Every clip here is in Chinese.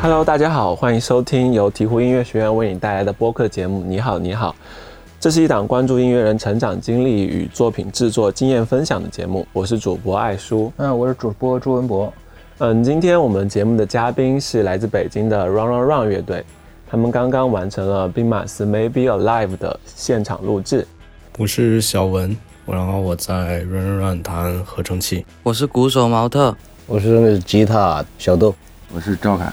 Hello，大家好，欢迎收听由鹈鹕音乐学院为你带来的播客节目。你好，你好，这是一档关注音乐人成长经历与作品制作经验分享的节目。我是主播艾叔，嗯，我是主播朱文博。嗯，今天我们节目的嘉宾是来自北京的 Run Run Run 乐队，他们刚刚完成了兵马司 Maybe Alive 的现场录制。我是小文，然后我在 Run Run Run 弹合成器。我是鼓手毛特，我是吉他小豆，我是赵凯。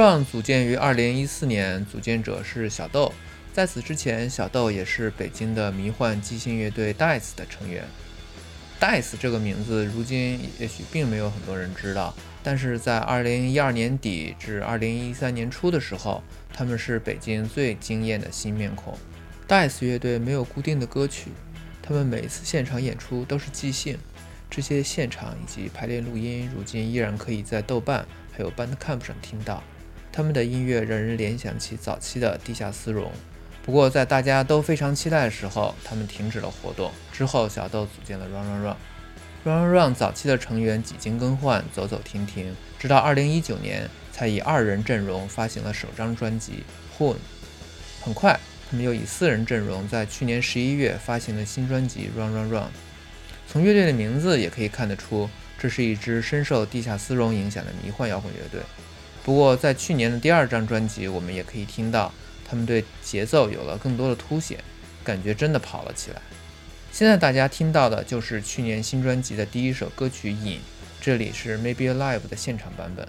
Run 组建于二零一四年，组建者是小豆。在此之前，小豆也是北京的迷幻即兴乐队 Dice 的成员。Dice 这个名字，如今也许并没有很多人知道，但是在二零一二年底至二零一三年初的时候，他们是北京最惊艳的新面孔。Dice 乐队没有固定的歌曲，他们每次现场演出都是即兴。这些现场以及排练录音，如今依然可以在豆瓣。还有 Bandcamp 上听到，他们的音乐让人联想起早期的地下丝绒。不过在大家都非常期待的时候，他们停止了活动。之后，小豆组建了 Run Run Run。Run Run Run 早期的成员几经更换，走走停停，直到2019年才以二人阵容发行了首张专辑《Hoon》。很快，他们又以四人阵容在去年11月发行了新专辑《Run Run Run》。从乐队的名字也可以看得出。这是一支深受地下丝绒影响的迷幻摇滚乐队。不过，在去年的第二张专辑，我们也可以听到他们对节奏有了更多的凸显，感觉真的跑了起来。现在大家听到的就是去年新专辑的第一首歌曲《影》，这里是 Maybe Alive 的现场版本。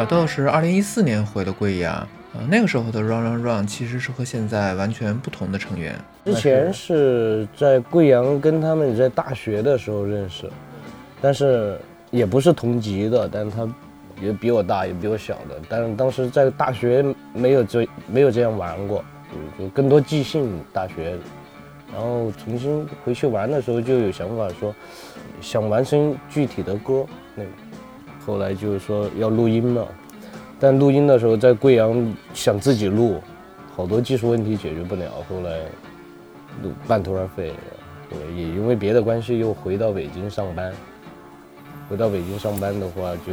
小豆是二零一四年回的贵阳，呃，那个时候的 Run Run Run 其实是和现在完全不同的成员。之前是在贵阳跟他们在大学的时候认识，但是也不是同级的，但他也比我大，也比我小的。但是当时在大学没有这没有这样玩过，就更多即兴大学。然后重新回去玩的时候，就有想法说想完成具体的歌，那。后来就是说要录音嘛，但录音的时候在贵阳想自己录，好多技术问题解决不了。后来录半途而废，也因为别的关系又回到北京上班。回到北京上班的话，就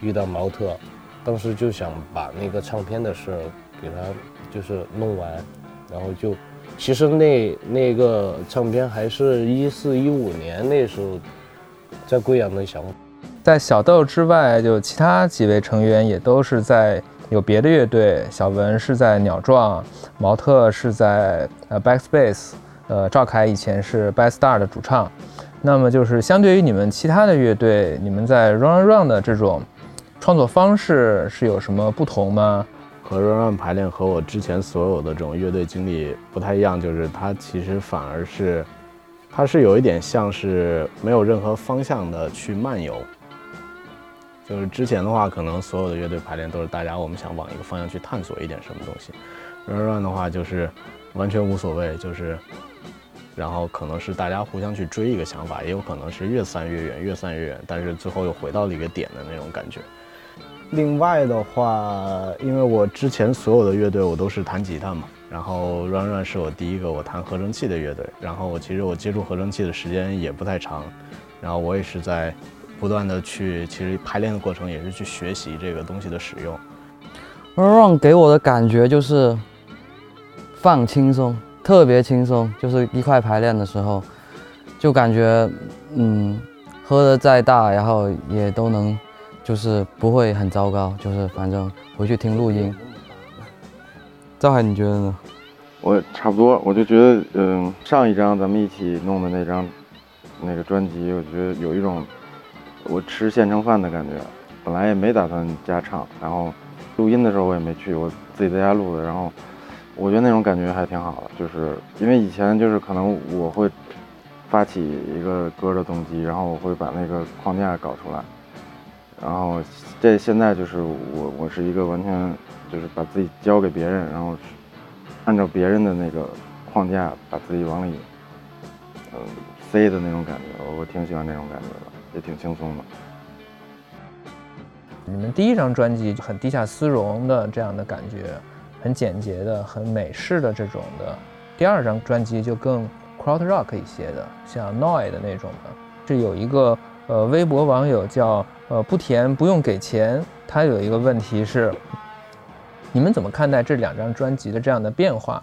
遇到毛特，当时就想把那个唱片的事给他就是弄完，然后就其实那那个唱片还是一四一五年那时候在贵阳的想法。在小豆之外，就其他几位成员也都是在有别的乐队。小文是在鸟壮，毛特是在呃 Backspace，呃赵凯以前是 Bad Star 的主唱。那么就是相对于你们其他的乐队，你们在 Run Run 的这种创作方式是有什么不同吗？和 Run Run 排练和我之前所有的这种乐队经历不太一样，就是它其实反而是，它是有一点像是没有任何方向的去漫游。就是之前的话，可能所有的乐队排练都是大家我们想往一个方向去探索一点什么东西。Run Run 的话就是完全无所谓，就是然后可能是大家互相去追一个想法，也有可能是越散越远，越散越远，但是最后又回到了一个点的那种感觉。另外的话，因为我之前所有的乐队我都是弹吉他嘛，然后 Run Run 是我第一个我弹合成器的乐队，然后我其实我接触合成器的时间也不太长，然后我也是在。不断的去，其实排练的过程也是去学习这个东西的使用。Run 给我的感觉就是放轻松，特别轻松。就是一块排练的时候，就感觉嗯，喝的再大，然后也都能，就是不会很糟糕。就是反正回去听录音。赵海，你觉得呢？我差不多，我就觉得，嗯，上一张咱们一起弄的那张那个专辑，我觉得有一种。我吃现成饭的感觉，本来也没打算加唱，然后录音的时候我也没去，我自己在家录的。然后我觉得那种感觉还挺好的，就是因为以前就是可能我会发起一个歌的动机，然后我会把那个框架搞出来，然后这现在就是我我是一个完全就是把自己交给别人，然后按照别人的那个框架把自己往里嗯塞的那种感觉，我挺喜欢那种感觉的，也挺轻松的。你们第一张专辑就很地下丝绒的这样的感觉，很简洁的、很美式的这种的。第二张专辑就更 crowd rock 一些的，像 Noi 的那种的。这有一个呃微博网友叫呃不甜不用给钱，他有一个问题是，你们怎么看待这两张专辑的这样的变化？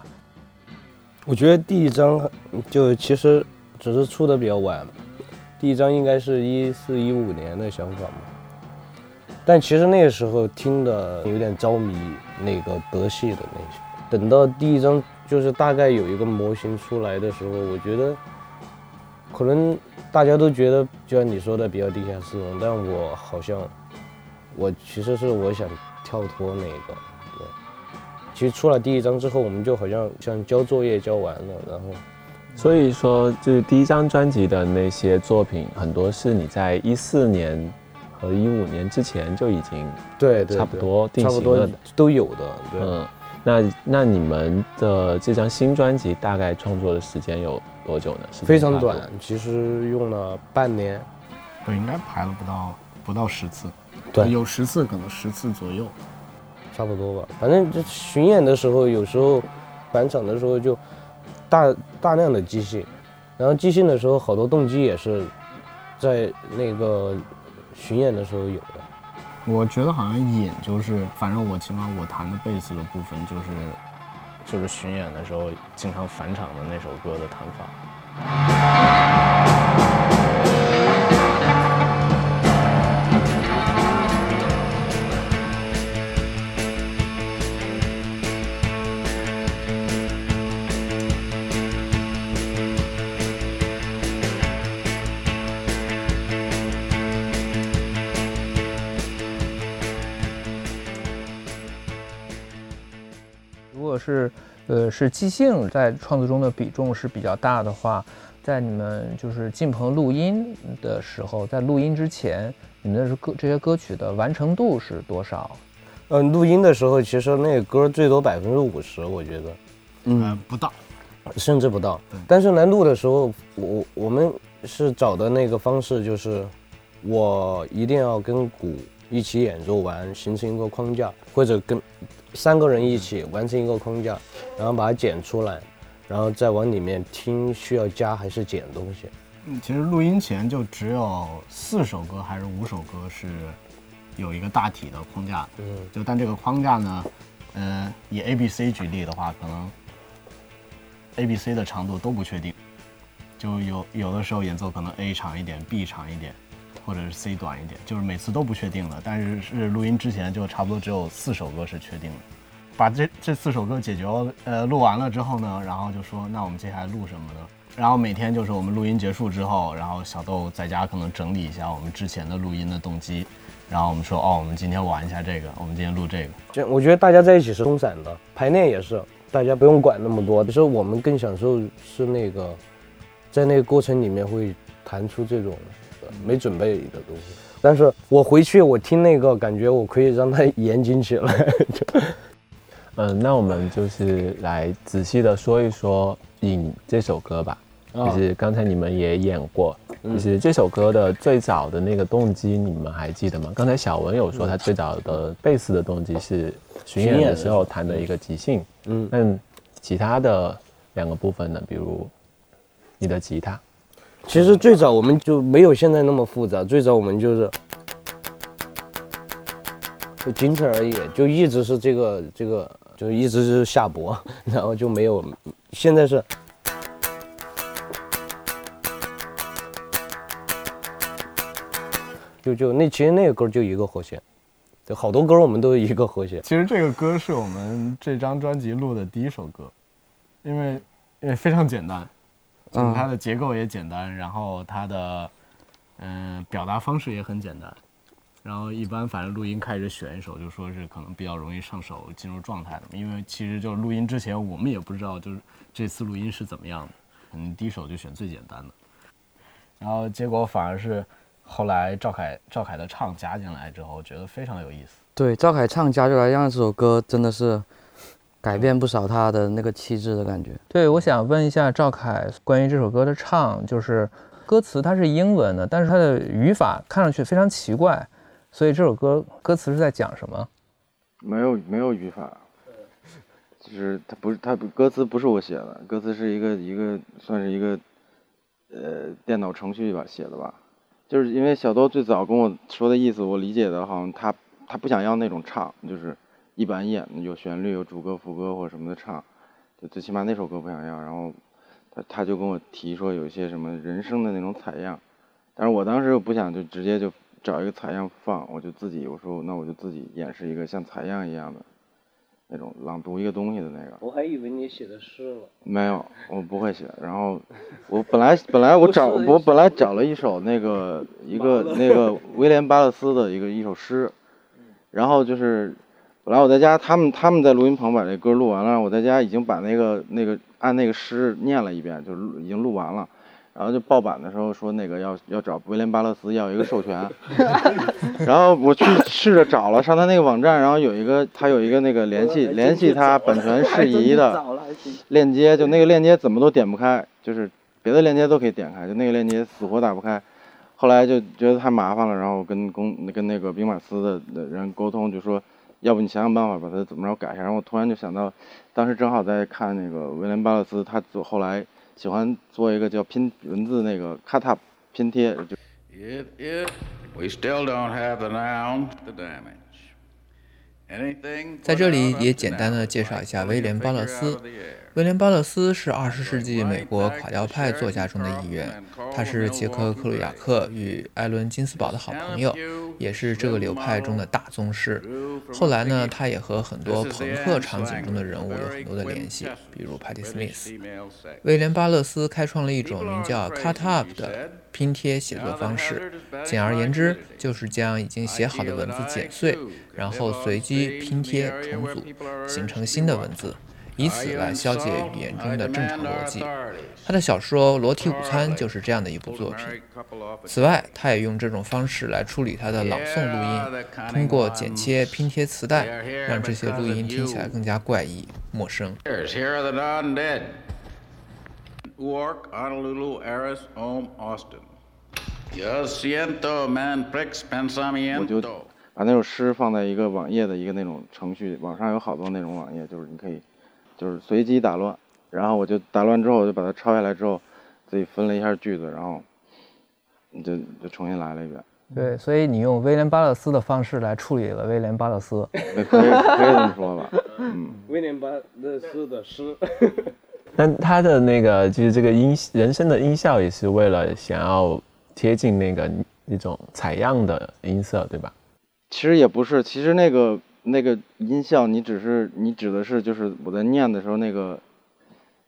我觉得第一张就其实只是出的比较晚，第一张应该是一四一五年的想法嘛。但其实那个时候听的有点着迷那个德系的那些，等到第一张就是大概有一个模型出来的时候，我觉得可能大家都觉得就像你说的比较地下丝绒，但我好像我其实是我想跳脱那个，对。其实出了第一张之后，我们就好像像交作业交完了，然后所以说，就是第一张专辑的那些作品，很多是你在一四年和一五年之前就已经对对差不多定差不多型了的。都有的，对。嗯，那那你们的这张新专辑大概创作的时间有多久呢？时间非常短，其实用了半年。对应该排了不到不到十次，对有十次，可能十次左右。差不多吧，反正就巡演的时候，有时候返场的时候就大大量的即兴，然后即兴的时候，好多动机也是在那个巡演的时候有的。我觉得好像演就是，反正我起码我弹的贝斯的部分就是，就是巡演的时候经常返场的那首歌的弹法。是呃是即兴在创作中的比重是比较大的话，在你们就是进棚录音的时候，在录音之前，你们的歌这些歌曲的完成度是多少？嗯，录音的时候其实那个歌最多百分之五十，我觉得嗯，不到。甚至不到。但是来录的时候，我我们是找的那个方式，就是我一定要跟鼓一起演奏完，形成一个框架，或者跟三个人一起完成一个框架，然后把它剪出来，然后再往里面听需要加还是减东西。嗯，其实录音前就只有四首歌还是五首歌是有一个大体的框架，嗯，就但这个框架呢，呃，以 A、B、C 举例的话，可能 A、B、C 的长度都不确定，就有有的时候演奏可能 A 长一点，B 长一点，或者是 C 短一点，就是每次都不确定的。但是是录音之前就差不多只有四首歌是确定的。把这这四首歌解决，呃，录完了之后呢，然后就说那我们接下来录什么呢？然后每天就是我们录音结束之后，然后小豆在家可能整理一下我们之前的录音的动机，然后我们说哦，我们今天玩一下这个，我们今天录这个。这我觉得大家在一起是松散的，排练也是，大家不用管那么多。其实我们更享受是那个，在那个过程里面会弹出这种呃没准备的东西。但是我回去我听那个，感觉我可以让它严谨起来。就 嗯，那我们就是来仔细的说一说《影》这首歌吧。啊就是刚才你们也演过，嗯就是这首歌的最早的那个动机，你们还记得吗？刚才小文有说他最早的贝斯的动机是巡演的时候弹的一个即兴，嗯，但其他的两个部分呢，比如你的吉他，其实最早我们就没有现在那么复杂，最早我们就是就仅此而已，就一直是这个这个，就一直是下拨，然后就没有，现在是。就就那其实那个歌就一个和弦，就好多歌我们都一个和弦。其实这个歌是我们这张专辑录的第一首歌，因为因为非常简单，就是它的结构也简单，然后它的嗯、表达方式也很简单，然后一般反正录音开始选一首，就说是可能比较容易上手进入状态的，因为其实就是录音之前我们也不知道就是这次录音是怎么样的，可能第一首就选最简单的。然后结果反而是后来赵凯赵凯的唱加进来之后，觉得非常有意思。对，赵凯唱加进来，让这首歌真的是改变不少他的那个气质的感觉。对，我想问一下赵凯关于这首歌的唱，就是歌词它是英文的，但是它的语法看上去非常奇怪，所以这首歌歌词是在讲什么？没有没有语法，就是它不是它歌词不是我写的，歌词是一个一个算是一个呃电脑程序吧写的吧，就是因为小多最早跟我说的意思，我理解的好像他他不想要那种唱，就是一板一眼的有旋律有主歌副歌或者什么的唱，就最起码那首歌不想要，然后他他就跟我提说有一些什么人声的那种采样，但是我当时又不想就直接就找一个采样放，我就自己我说那我就自己演示一个像采样一样的那种朗读一个东西的那个。我还以为你写的诗了。没有，我不会写。然后我本来本来我找我本来找了一首那个一个那个威廉巴勒斯的一个一首诗，然后就是本来我在家，他们他们在录音棚把这歌录完了，我在家已经把那个那个按那个诗念了一遍，就是录已经录完了。然后就报版的时候说那个要要找威廉巴勒斯要一个授权，然后我去试着找了上他那个网站，然后有一个他有一个那个联系联系他版权事宜的链接，就那个链接怎么都点不开，就是别的链接都可以点开，就那个链接死活打不开。后来就觉得太麻烦了，然后跟公跟那个兵马司的的人沟通，就说要不你想想办法把它怎么着改一下。然后我突然就想到，当时正好在看那个威廉巴勒斯，他做后来喜欢做一个叫拼文字那个 cut up 拼贴，就 It is. we still don't have the noun, the damage. Anything 在这里也简单的介绍一下威廉·巴勒斯。威廉·巴勒斯是二十世纪美国垮掉派作家中的一员，他是杰克·克鲁亚克与艾伦·金斯堡的好朋友，也是这个流派中的大宗师。后来呢，他也和很多朋克场景中的人物有很多的联系，比如 Patti Smith。威廉·巴勒斯开创了一种名叫 “cut up” 的拼贴写作方式，简而言之，就是将已经写好的文字剪碎，然后随机拼贴重组，形成新的文字。以此来消解语言中的正常逻辑。他的小说《裸体午餐》就是这样的一部作品。此外，他也用这种方式来处理他的朗诵录音，通过剪切、拼贴磁带，让这些录音听起来更加怪异、陌生。Here's Here are the undead. Newark, Honolulu, Aris, Om, Austin. Yo siento, man, prix 我就 pensamiento. 把那首诗放在一个网页的一个那种程序，网上有好多那种网页，就是你可以就是随机打乱，然后我就打乱之后，我就把它抄下来之后，自己分了一下句子，然后你就就重新来了一遍，对，所以你用威廉·巴勒斯的方式来处理了威廉·巴勒斯。可以可以这么说吧，嗯。威廉巴勒斯的诗，但他的那个就是这个音人声的音效也是为了想要贴近那个那种采样的音色，对吧？其实也不是，其实那个那个音效，你只是你指的是就是我在念的时候那个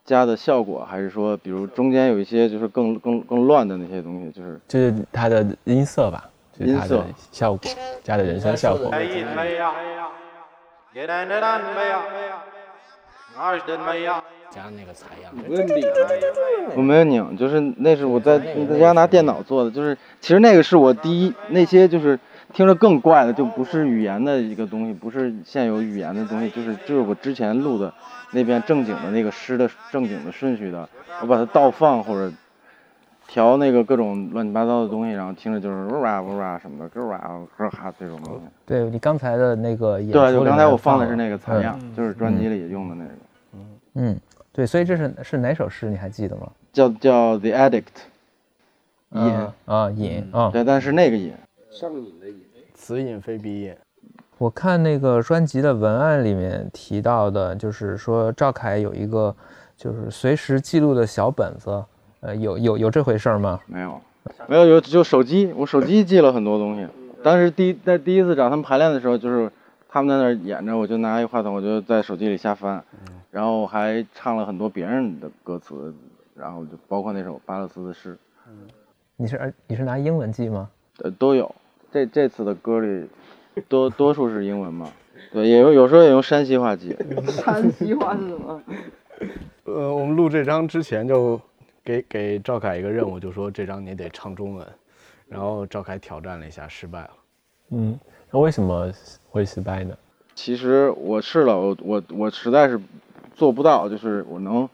加的效果，还是说比如中间有一些就是更更更乱的那些东西，就是就是它的音色吧，就是它的效果加的人声效果。加那个采样，问你我没有拧，就是那是我在在家拿电脑做的，就是其实那个是我第一那些就是听着更怪的，就不是语言的一个东西，不是现有语言的东西，就是就是我之前录的那边正经的那个诗的正经的顺序的，我把它倒放或者调那个各种乱七八糟的东西，然后听着就是呜哇呜哇什么的，咯哇咯哈这种东西。对你刚才的那个演对，里就刚才我放的是那个采样，就是专辑里用的那个，嗯嗯，对，所以这是是哪首诗？你还记得吗？叫叫 The Addict，瘾，啊啊瘾啊！对，但是那个瘾。上瘾的瘾。此瘾非彼瘾。我看那个专辑的文案里面提到的，就是说赵凯有一个就是随时记录的小本子，呃，有有有这回事儿吗？没有，没有有就手机，我手机记了很多东西。当时第一在第一次找他们排练的时候，就是他们在那儿演着，我就拿一话筒，我就在手机里瞎翻，然后还唱了很多别人的歌词，然后就包括那首巴勒斯的诗，你是你是拿英文记吗？呃都有。这这次的歌里多多数是英文嘛，对，也有有时候也用山西话记。山西话是什么？呃，我们录这张之前就给给赵凯一个任务，就说这张你得唱中文，然后赵凯挑战了一下，失败了。嗯，那为什么会失败呢？其实我试了，我我我实在是做不到，就是我能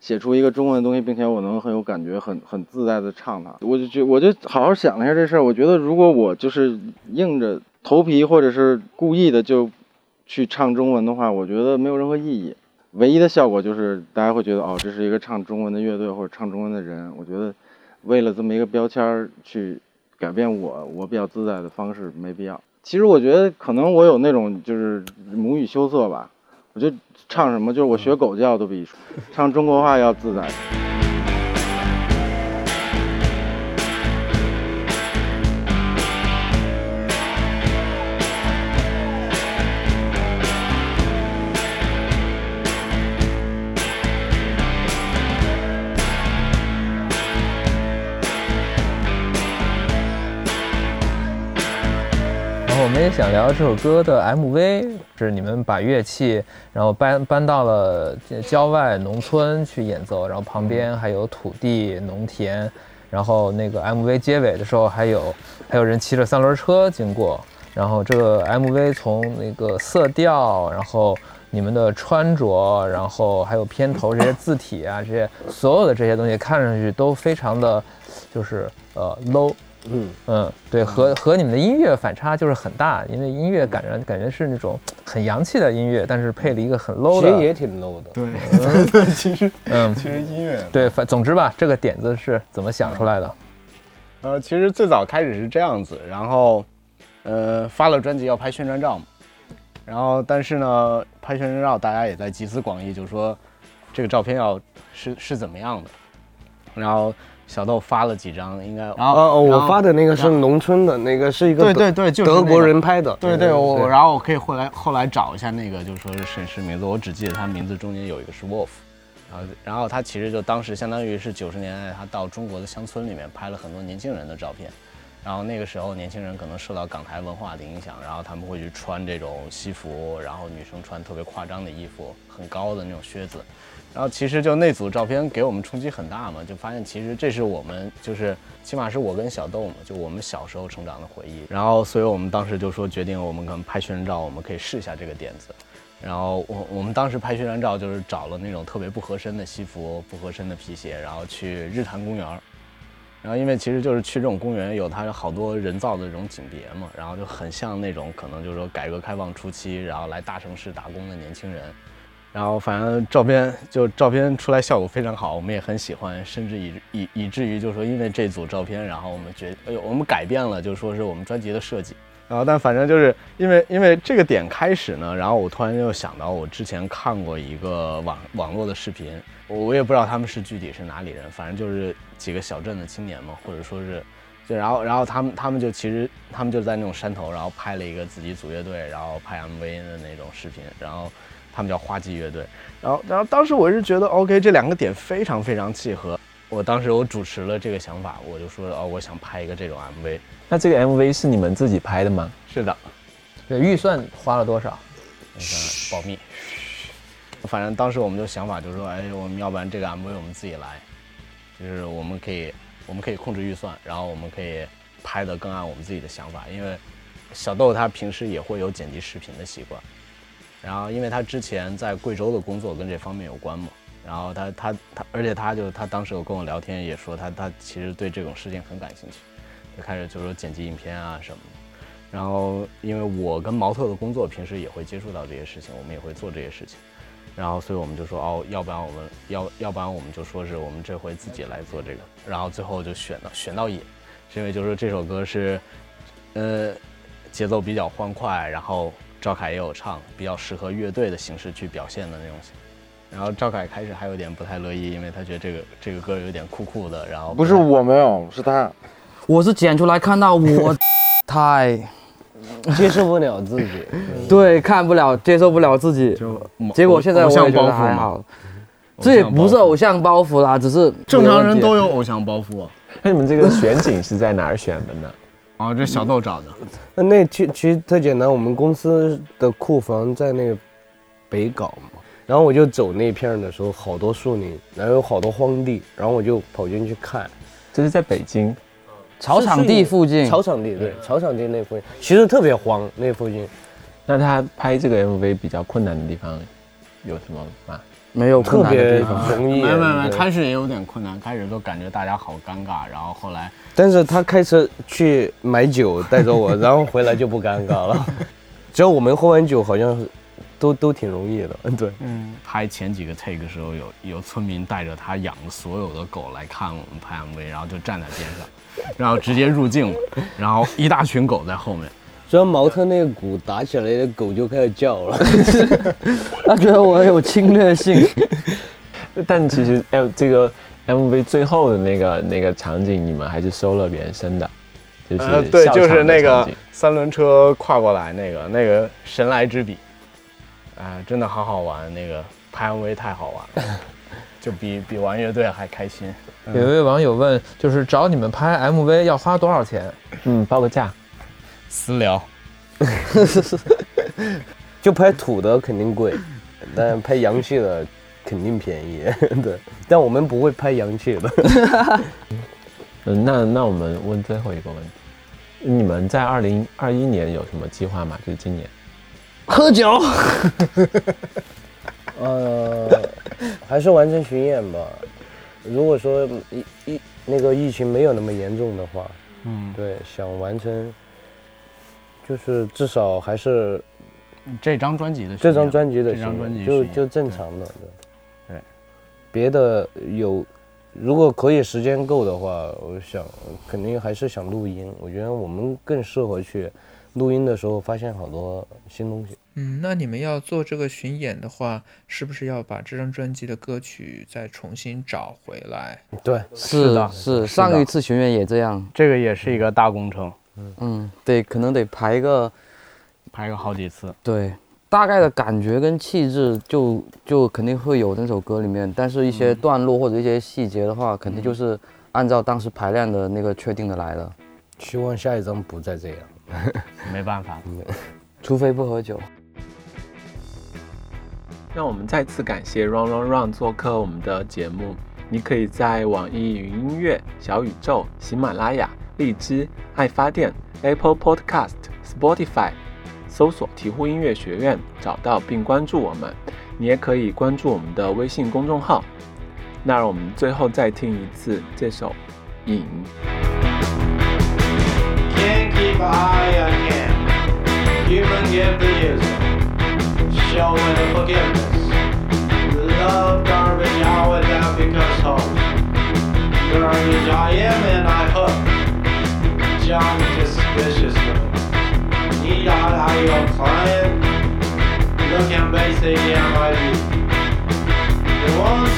写出一个中文的东西，并且我能很有感觉、很很自在的唱它。我就觉我就好好想了一下这事儿，我觉得如果我就是硬着头皮或者是故意的就去唱中文的话，我觉得没有任何意义。唯一的效果就是大家会觉得哦，这是一个唱中文的乐队或者唱中文的人。我觉得为了这么一个标签儿去改变我我比较自在的方式没必要。其实我觉得可能我有那种就是母语羞涩吧，我就唱什么就是我学狗叫都比 唱中国话要自在。然后我们也想聊这首歌的 MV，是你们把乐器然后搬搬到了郊外农村去演奏，然后旁边还有土地、农田，然后那个 MV 结尾的时候还有还有人骑着三轮车经过，然后这个 MV 从那个色调，然后你们的穿着，然后还有片头这些字体啊，这些所有的这些东西看上去都非常的，就是呃 low。嗯嗯，对，和和你们的音乐反差就是很大，因为音乐感觉感觉是那种很洋气的音乐，但是配了一个很 low 的，其实也挺 low 的。对，其实嗯，其实音乐对，反总之吧，这个点子是怎么想出来的？呃，其实最早开始是这样子，然后，呃，发了专辑要拍宣传照嘛，然后但是呢，拍宣传照大家也在集思广益，就说这个照片要是是怎么样的，然后小豆发了几张，应该，然后哦哦，然后我发的那个是农村的，那个是一个德对对对，就是德国人拍的。对对，我然后我可以后来后来找一下那个，就说是沈氏名字，我只记得他名字中间有一个是 Wolf，然后然后他其实就当时相当于是九十年代，他到中国的乡村里面拍了很多年轻人的照片，然后那个时候年轻人可能受到港台文化的影响，然后他们会去穿这种西服，然后女生穿特别夸张的衣服，很高的那种靴子。然后其实就那组照片给我们冲击很大嘛，就发现其实这是我们就是起码是我跟小豆嘛，就我们小时候成长的回忆。然后所以我们当时就说决定我们可能拍宣传照，我们可以试一下这个点子。然后我我们当时拍宣传照就是找了那种特别不合身的西服、不合身的皮鞋，然后去日坛公园儿。然后因为其实就是去这种公园有它有好多人造的这种景别嘛，然后就很像那种可能就是说改革开放初期，然后来大城市打工的年轻人。然后反正照片就照片出来效果非常好，我们也很喜欢，甚至以以以至于就是说因为这组照片，然后我们觉哎呦我们改变了，就是说是我们专辑的设计。然后但反正就是因为因为这个点开始呢，然后我突然又想到我之前看过一个网网络的视频，我我也不知道他们是具体是哪里人，反正就是几个小镇的青年嘛，或者说是。就然后，然后他们他们就其实他们就在那种山头，然后拍了一个自己组乐队，然后拍 MV 的那种视频，然后他们叫花季乐队，然后然后当时我是觉得 OK 这两个点非常非常契合，我当时我主持了这个想法，我就说哦我想拍一个这种 MV，那这个 MV 是你们自己拍的吗？是的，对，预算花了多少？那个保密，反正当时我们就想法就是说，哎，我们要不然这个 MV 我们自己来，就是我们可以我们可以控制预算，然后我们可以拍的更按我们自己的想法，因为小豆他平时也会有剪辑视频的习惯，然后因为他之前在贵州的工作跟这方面有关嘛，然后他他他，而且他就他当时有跟我聊天也说他他其实对这种事情很感兴趣，就开始就说剪辑影片啊什么的。然后，因为我跟毛特的工作，平时也会接触到这些事情，我们也会做这些事情。然后，所以我们就说，哦，要不然我们要，要不然我们就说是我们这回自己来做这个。然后最后就选到选到野，是因为就是这首歌是，呃，节奏比较欢快，然后赵凯也有唱，比较适合乐队的形式去表现的那种。然后赵凯开始还有点不太乐意，因为他觉得这个这个歌有点酷酷的，然后不是我没有，是他。我是剪出来看到我 太接受不了自己。对看不了，接受不了自己，就结果现在我也觉得还好。这也不是偶像包袱啦，只是正常人都有偶像包袱。那你们这个选景是在哪儿选的呢？哦，这小豆找的。那那其其实特简单，我们公司的库房在那个北港嘛，然后我就走那片的时候，好多树林，然后有好多荒地，然后我就跑进去看。这是在北京，草场地附近，草场地对，草场地那附近，其实特别荒那附近，那他拍这个 MV 比较困难的地方有什么吗？没有困难的特别地方。容易。没没没，对开始也有点困难，开始都感觉大家好尴尬，然后后来但是他开车去买酒带着我，然后回来就不尴尬了。只要我们喝完酒，好像是都都挺容易的。嗯 对，嗯，拍前几个 take 的时候，有有村民带着他养的所有的狗来看我们拍 MV，然后就站在边上，然后直接入镜了，然后一大群狗在后面。只要毛特那个鼓打起来，那狗就开始叫了。他觉得我有侵略性。但其实哎这个 MV 最后的那个那个场景，你们还是收了原声的，就是呃，对，就是那个三轮车跨过来那个那个神来之笔，啊、真的好好玩，那个拍 MV 太好玩了，就比比玩乐队还开心。有一位网友问，就是找你们拍 MV 要花多少钱？嗯，报个价。私聊，就拍土的肯定贵，但拍洋气的肯定便宜。对，但我们不会拍洋气的。嗯，那那我们问最后一个问题，你们在二零二一年有什么计划吗？就是今年。喝酒，呃，还是完成巡演吧。如果说疫疫那个疫情没有那么严重的话，嗯，对，想完成，就是至少还是这张专辑的这张专辑的这张巡专辑就就正常的，对。对别的有，如果可以时间够的话，我想肯定还是想录音。我觉得我们更适合去录音的时候发现好多新东西。嗯，那你们要做这个巡演的话，是不是要把这张专辑的歌曲再重新找回来？对，是的是，上一次巡演也这样。这个也是一个大工程，嗯嗯，得可能得排个排个好几次。对，大概的感觉跟气质就就肯定会有那首歌里面，但是一些段落或者一些细节的话，肯定就是按照当时排练的那个确定的来的，希望下一张不再这样。没办法，除非不喝酒。让我们再次感谢 Run Run Run 做客我们的节目。你可以在网易云音乐、小宇宙、喜马拉雅、荔枝、爱发电、Apple Podcast、Spotify 搜索“醍醐音乐学院”找到并关注我们。你也可以关注我们的微信公众号。那让我们最后再听一次这首《影》。keep a high again. Human give the user, showing the forgiveness. Love garbage out without because home. Garbage I am and I hook. John suspiciously. Need out how you're client. Looking basically at my view. You want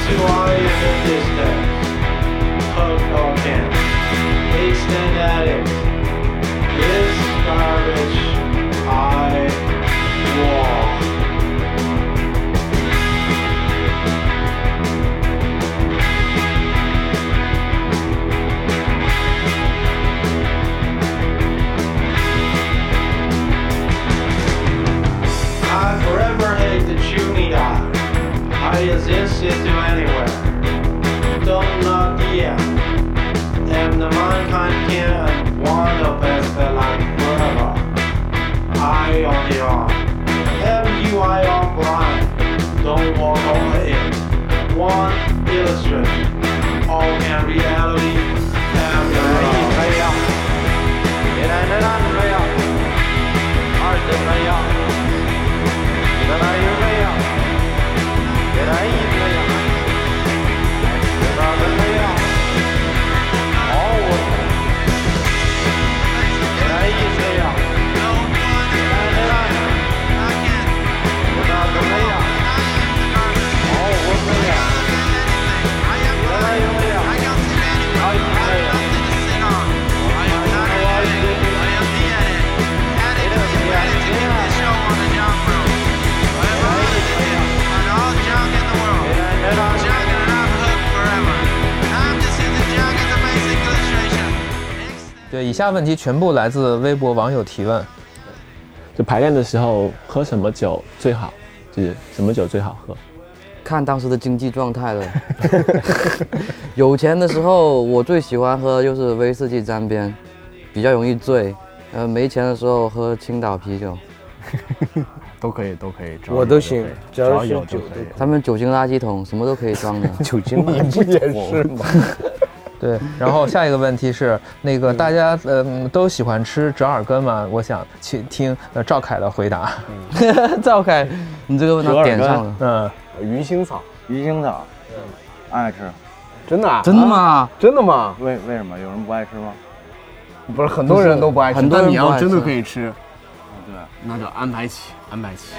以下问题全部来自微博网友提问。就排练的时候喝什么酒最好？就是什么酒最好喝？看当时的经济状态了。有钱的时候，我最喜欢喝就是威士忌沾边，比较容易醉。呃，没钱的时候喝青岛啤酒，都可以，都可以，我都行只只要有就酒可以。他们酒精垃圾桶什么都可以装的。酒精垃圾也桶是吗？对，然后下一个问题是，那个大家嗯都喜欢吃折耳根吗？我想去听呃赵凯的回答。赵凯，你这个问题点上了。嗯，鱼腥草，鱼腥草，爱吃。真的啊？真的吗？真的吗？为为什么有人不爱吃吗？不是很多人都不爱吃，很多人但你要真的可以吃，对，那就安排起，安排起。